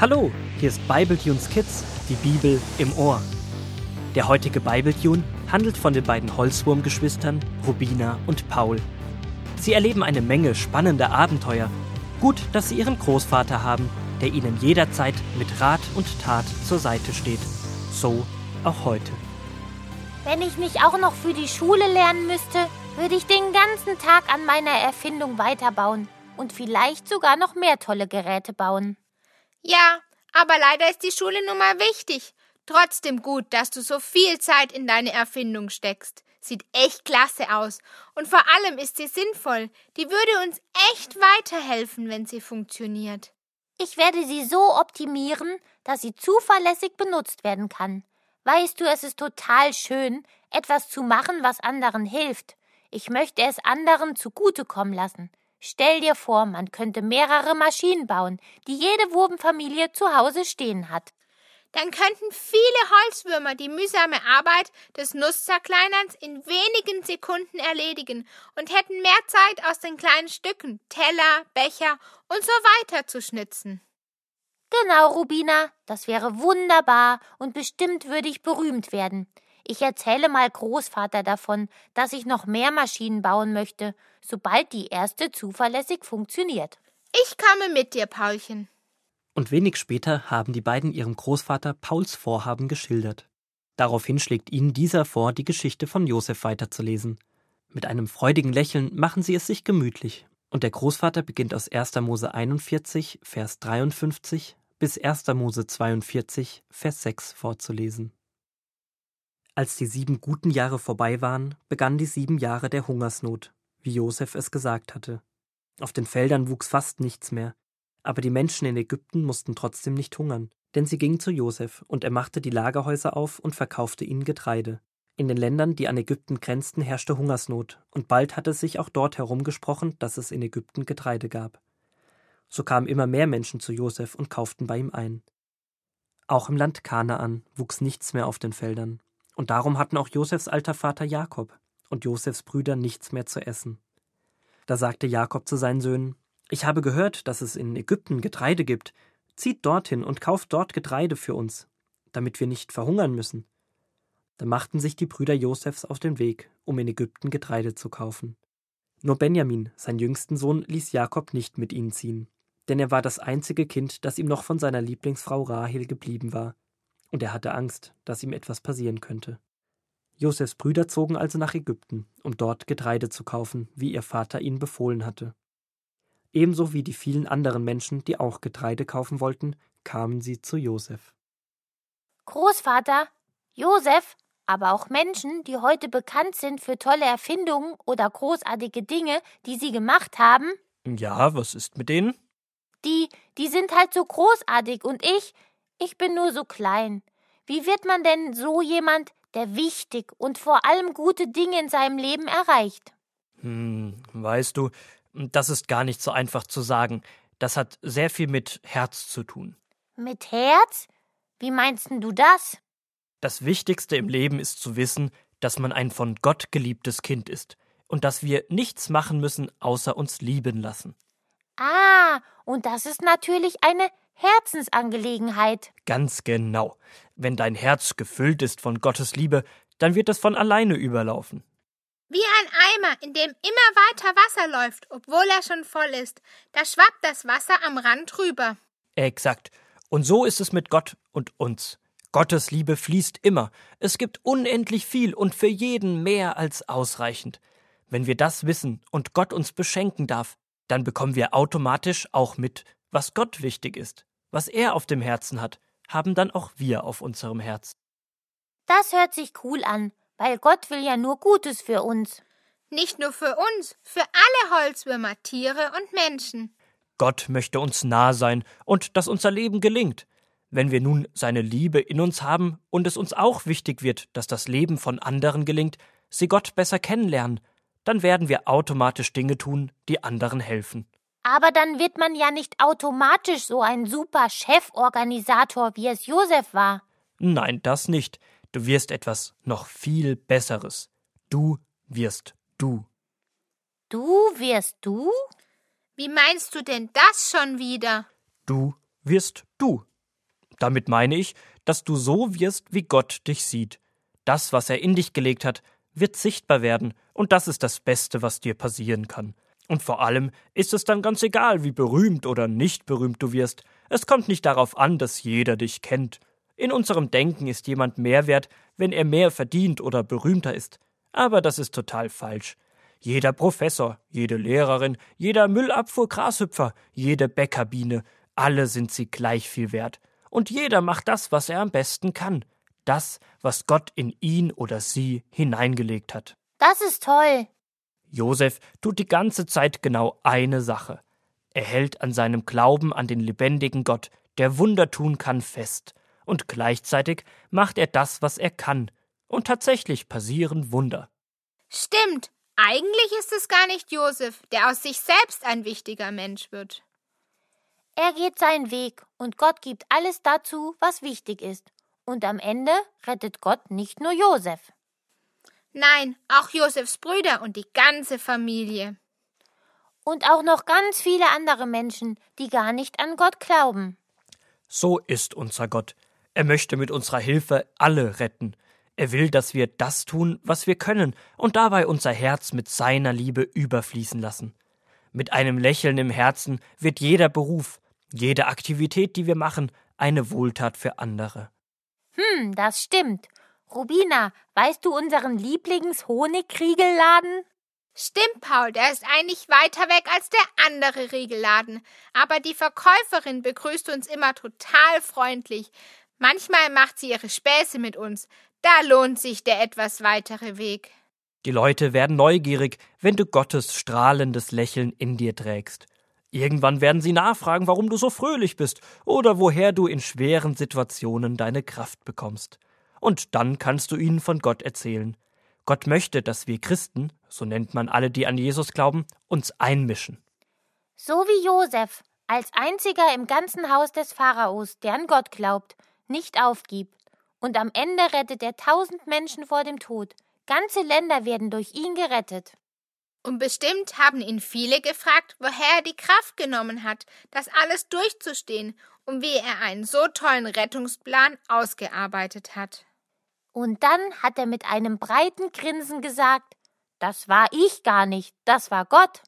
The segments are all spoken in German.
Hallo, hier ist Bibletunes Kids, die Bibel im Ohr. Der heutige Bibletune handelt von den beiden Holzwurmgeschwistern Rubina und Paul. Sie erleben eine Menge spannender Abenteuer. Gut, dass sie ihren Großvater haben, der ihnen jederzeit mit Rat und Tat zur Seite steht. So auch heute. Wenn ich nicht auch noch für die Schule lernen müsste, würde ich den ganzen Tag an meiner Erfindung weiterbauen und vielleicht sogar noch mehr tolle Geräte bauen. Ja, aber leider ist die Schule nun mal wichtig. Trotzdem gut, dass du so viel Zeit in deine Erfindung steckst. Sieht echt klasse aus. Und vor allem ist sie sinnvoll. Die würde uns echt weiterhelfen, wenn sie funktioniert. Ich werde sie so optimieren, dass sie zuverlässig benutzt werden kann. Weißt du, es ist total schön, etwas zu machen, was anderen hilft. Ich möchte es anderen zugutekommen lassen. Stell dir vor, man könnte mehrere Maschinen bauen, die jede Wurmfamilie zu Hause stehen hat. Dann könnten viele Holzwürmer die mühsame Arbeit des Nusszerkleinerns in wenigen Sekunden erledigen und hätten mehr Zeit aus den kleinen Stücken, Teller, Becher und so weiter zu schnitzen. Genau, Rubina, das wäre wunderbar und bestimmt würde ich berühmt werden. Ich erzähle mal Großvater davon, dass ich noch mehr Maschinen bauen möchte, sobald die erste zuverlässig funktioniert. Ich komme mit dir, Paulchen. Und wenig später haben die beiden ihrem Großvater Pauls Vorhaben geschildert. Daraufhin schlägt ihnen dieser vor, die Geschichte von Josef weiterzulesen. Mit einem freudigen Lächeln machen sie es sich gemütlich, und der Großvater beginnt aus 1. Mose 41, Vers 53 bis 1. Mose 42, Vers 6 vorzulesen. Als die sieben guten Jahre vorbei waren, begannen die sieben Jahre der Hungersnot, wie Josef es gesagt hatte. Auf den Feldern wuchs fast nichts mehr, aber die Menschen in Ägypten mussten trotzdem nicht hungern, denn sie gingen zu Josef, und er machte die Lagerhäuser auf und verkaufte ihnen Getreide. In den Ländern, die an Ägypten grenzten, herrschte Hungersnot, und bald hatte sich auch dort herumgesprochen, dass es in Ägypten Getreide gab. So kamen immer mehr Menschen zu Josef und kauften bei ihm ein. Auch im Land Kanaan wuchs nichts mehr auf den Feldern, und darum hatten auch Josefs alter Vater Jakob und Josefs Brüder nichts mehr zu essen. Da sagte Jakob zu seinen Söhnen: Ich habe gehört, dass es in Ägypten Getreide gibt. Zieht dorthin und kauft dort Getreide für uns, damit wir nicht verhungern müssen. Da machten sich die Brüder Josefs auf den Weg, um in Ägypten Getreide zu kaufen. Nur Benjamin, sein jüngsten Sohn, ließ Jakob nicht mit ihnen ziehen, denn er war das einzige Kind, das ihm noch von seiner Lieblingsfrau Rahel geblieben war und er hatte Angst, dass ihm etwas passieren könnte. Josefs Brüder zogen also nach Ägypten, um dort Getreide zu kaufen, wie ihr Vater ihnen befohlen hatte. Ebenso wie die vielen anderen Menschen, die auch Getreide kaufen wollten, kamen sie zu Josef. Großvater, Josef, aber auch Menschen, die heute bekannt sind für tolle Erfindungen oder großartige Dinge, die sie gemacht haben. Ja, was ist mit denen? Die, die sind halt so großartig und ich, ich bin nur so klein. Wie wird man denn so jemand, der wichtig und vor allem gute Dinge in seinem Leben erreicht? Hm, weißt du, das ist gar nicht so einfach zu sagen. Das hat sehr viel mit Herz zu tun. Mit Herz? Wie meinst du das? Das Wichtigste im Leben ist zu wissen, dass man ein von Gott geliebtes Kind ist und dass wir nichts machen müssen, außer uns lieben lassen. Ah, und das ist natürlich eine Herzensangelegenheit. Ganz genau. Wenn dein Herz gefüllt ist von Gottes Liebe, dann wird es von alleine überlaufen. Wie ein Eimer, in dem immer weiter Wasser läuft, obwohl er schon voll ist. Da schwappt das Wasser am Rand rüber. Exakt. Und so ist es mit Gott und uns. Gottes Liebe fließt immer. Es gibt unendlich viel und für jeden mehr als ausreichend. Wenn wir das wissen und Gott uns beschenken darf, dann bekommen wir automatisch auch mit, was Gott wichtig ist. Was er auf dem Herzen hat, haben dann auch wir auf unserem Herz. Das hört sich cool an, weil Gott will ja nur Gutes für uns. Nicht nur für uns, für alle Holzwürmer, Tiere und Menschen. Gott möchte uns nah sein und dass unser Leben gelingt. Wenn wir nun seine Liebe in uns haben und es uns auch wichtig wird, dass das Leben von anderen gelingt, sie Gott besser kennenlernen, dann werden wir automatisch Dinge tun, die anderen helfen. Aber dann wird man ja nicht automatisch so ein super Cheforganisator, wie es Josef war. Nein, das nicht. Du wirst etwas noch viel Besseres. Du wirst du. Du wirst du? Wie meinst du denn das schon wieder? Du wirst du. Damit meine ich, dass du so wirst, wie Gott dich sieht. Das, was er in dich gelegt hat, wird sichtbar werden, und das ist das Beste, was dir passieren kann. Und vor allem ist es dann ganz egal, wie berühmt oder nicht berühmt du wirst. Es kommt nicht darauf an, dass jeder dich kennt. In unserem Denken ist jemand mehr wert, wenn er mehr verdient oder berühmter ist. Aber das ist total falsch. Jeder Professor, jede Lehrerin, jeder Müllabfuhr-Grashüpfer, jede Bäckerbiene, alle sind sie gleich viel wert. Und jeder macht das, was er am besten kann. Das, was Gott in ihn oder sie hineingelegt hat. Das ist toll. Josef tut die ganze Zeit genau eine Sache. Er hält an seinem Glauben an den lebendigen Gott, der Wunder tun kann, fest. Und gleichzeitig macht er das, was er kann. Und tatsächlich passieren Wunder. Stimmt. Eigentlich ist es gar nicht Josef, der aus sich selbst ein wichtiger Mensch wird. Er geht seinen Weg und Gott gibt alles dazu, was wichtig ist. Und am Ende rettet Gott nicht nur Josef. Nein, auch Josefs Brüder und die ganze Familie. Und auch noch ganz viele andere Menschen, die gar nicht an Gott glauben. So ist unser Gott. Er möchte mit unserer Hilfe alle retten. Er will, dass wir das tun, was wir können, und dabei unser Herz mit seiner Liebe überfließen lassen. Mit einem Lächeln im Herzen wird jeder Beruf, jede Aktivität, die wir machen, eine Wohltat für andere. Hm, das stimmt. Rubina, weißt du unseren Lieblings-Honigkriegelladen? Stimmt, Paul, der ist eigentlich weiter weg als der andere Riegelladen. Aber die Verkäuferin begrüßt uns immer total freundlich. Manchmal macht sie ihre Späße mit uns. Da lohnt sich der etwas weitere Weg. Die Leute werden neugierig, wenn du Gottes strahlendes Lächeln in dir trägst. Irgendwann werden sie nachfragen, warum du so fröhlich bist oder woher du in schweren Situationen deine Kraft bekommst und dann kannst du ihnen von Gott erzählen. Gott möchte, dass wir Christen, so nennt man alle, die an Jesus glauben, uns einmischen. So wie Josef, als einziger im ganzen Haus des Pharaos, der an Gott glaubt, nicht aufgibt. Und am Ende rettet er tausend Menschen vor dem Tod. Ganze Länder werden durch ihn gerettet. Und bestimmt haben ihn viele gefragt, woher er die Kraft genommen hat, das alles durchzustehen und wie er einen so tollen Rettungsplan ausgearbeitet hat. Und dann hat er mit einem breiten Grinsen gesagt, das war ich gar nicht, das war Gott.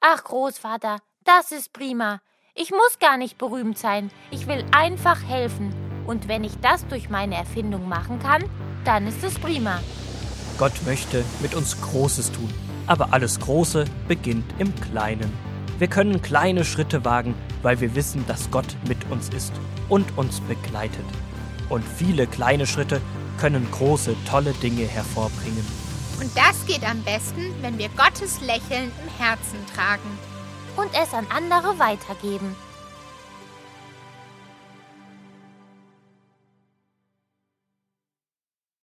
Ach, Großvater, das ist prima. Ich muss gar nicht berühmt sein, ich will einfach helfen. Und wenn ich das durch meine Erfindung machen kann, dann ist es prima. Gott möchte mit uns Großes tun, aber alles Große beginnt im Kleinen. Wir können kleine Schritte wagen, weil wir wissen, dass Gott mit uns ist und uns begleitet. Und viele kleine Schritte können große, tolle Dinge hervorbringen. Und das geht am besten, wenn wir Gottes Lächeln im Herzen tragen. Und es an andere weitergeben.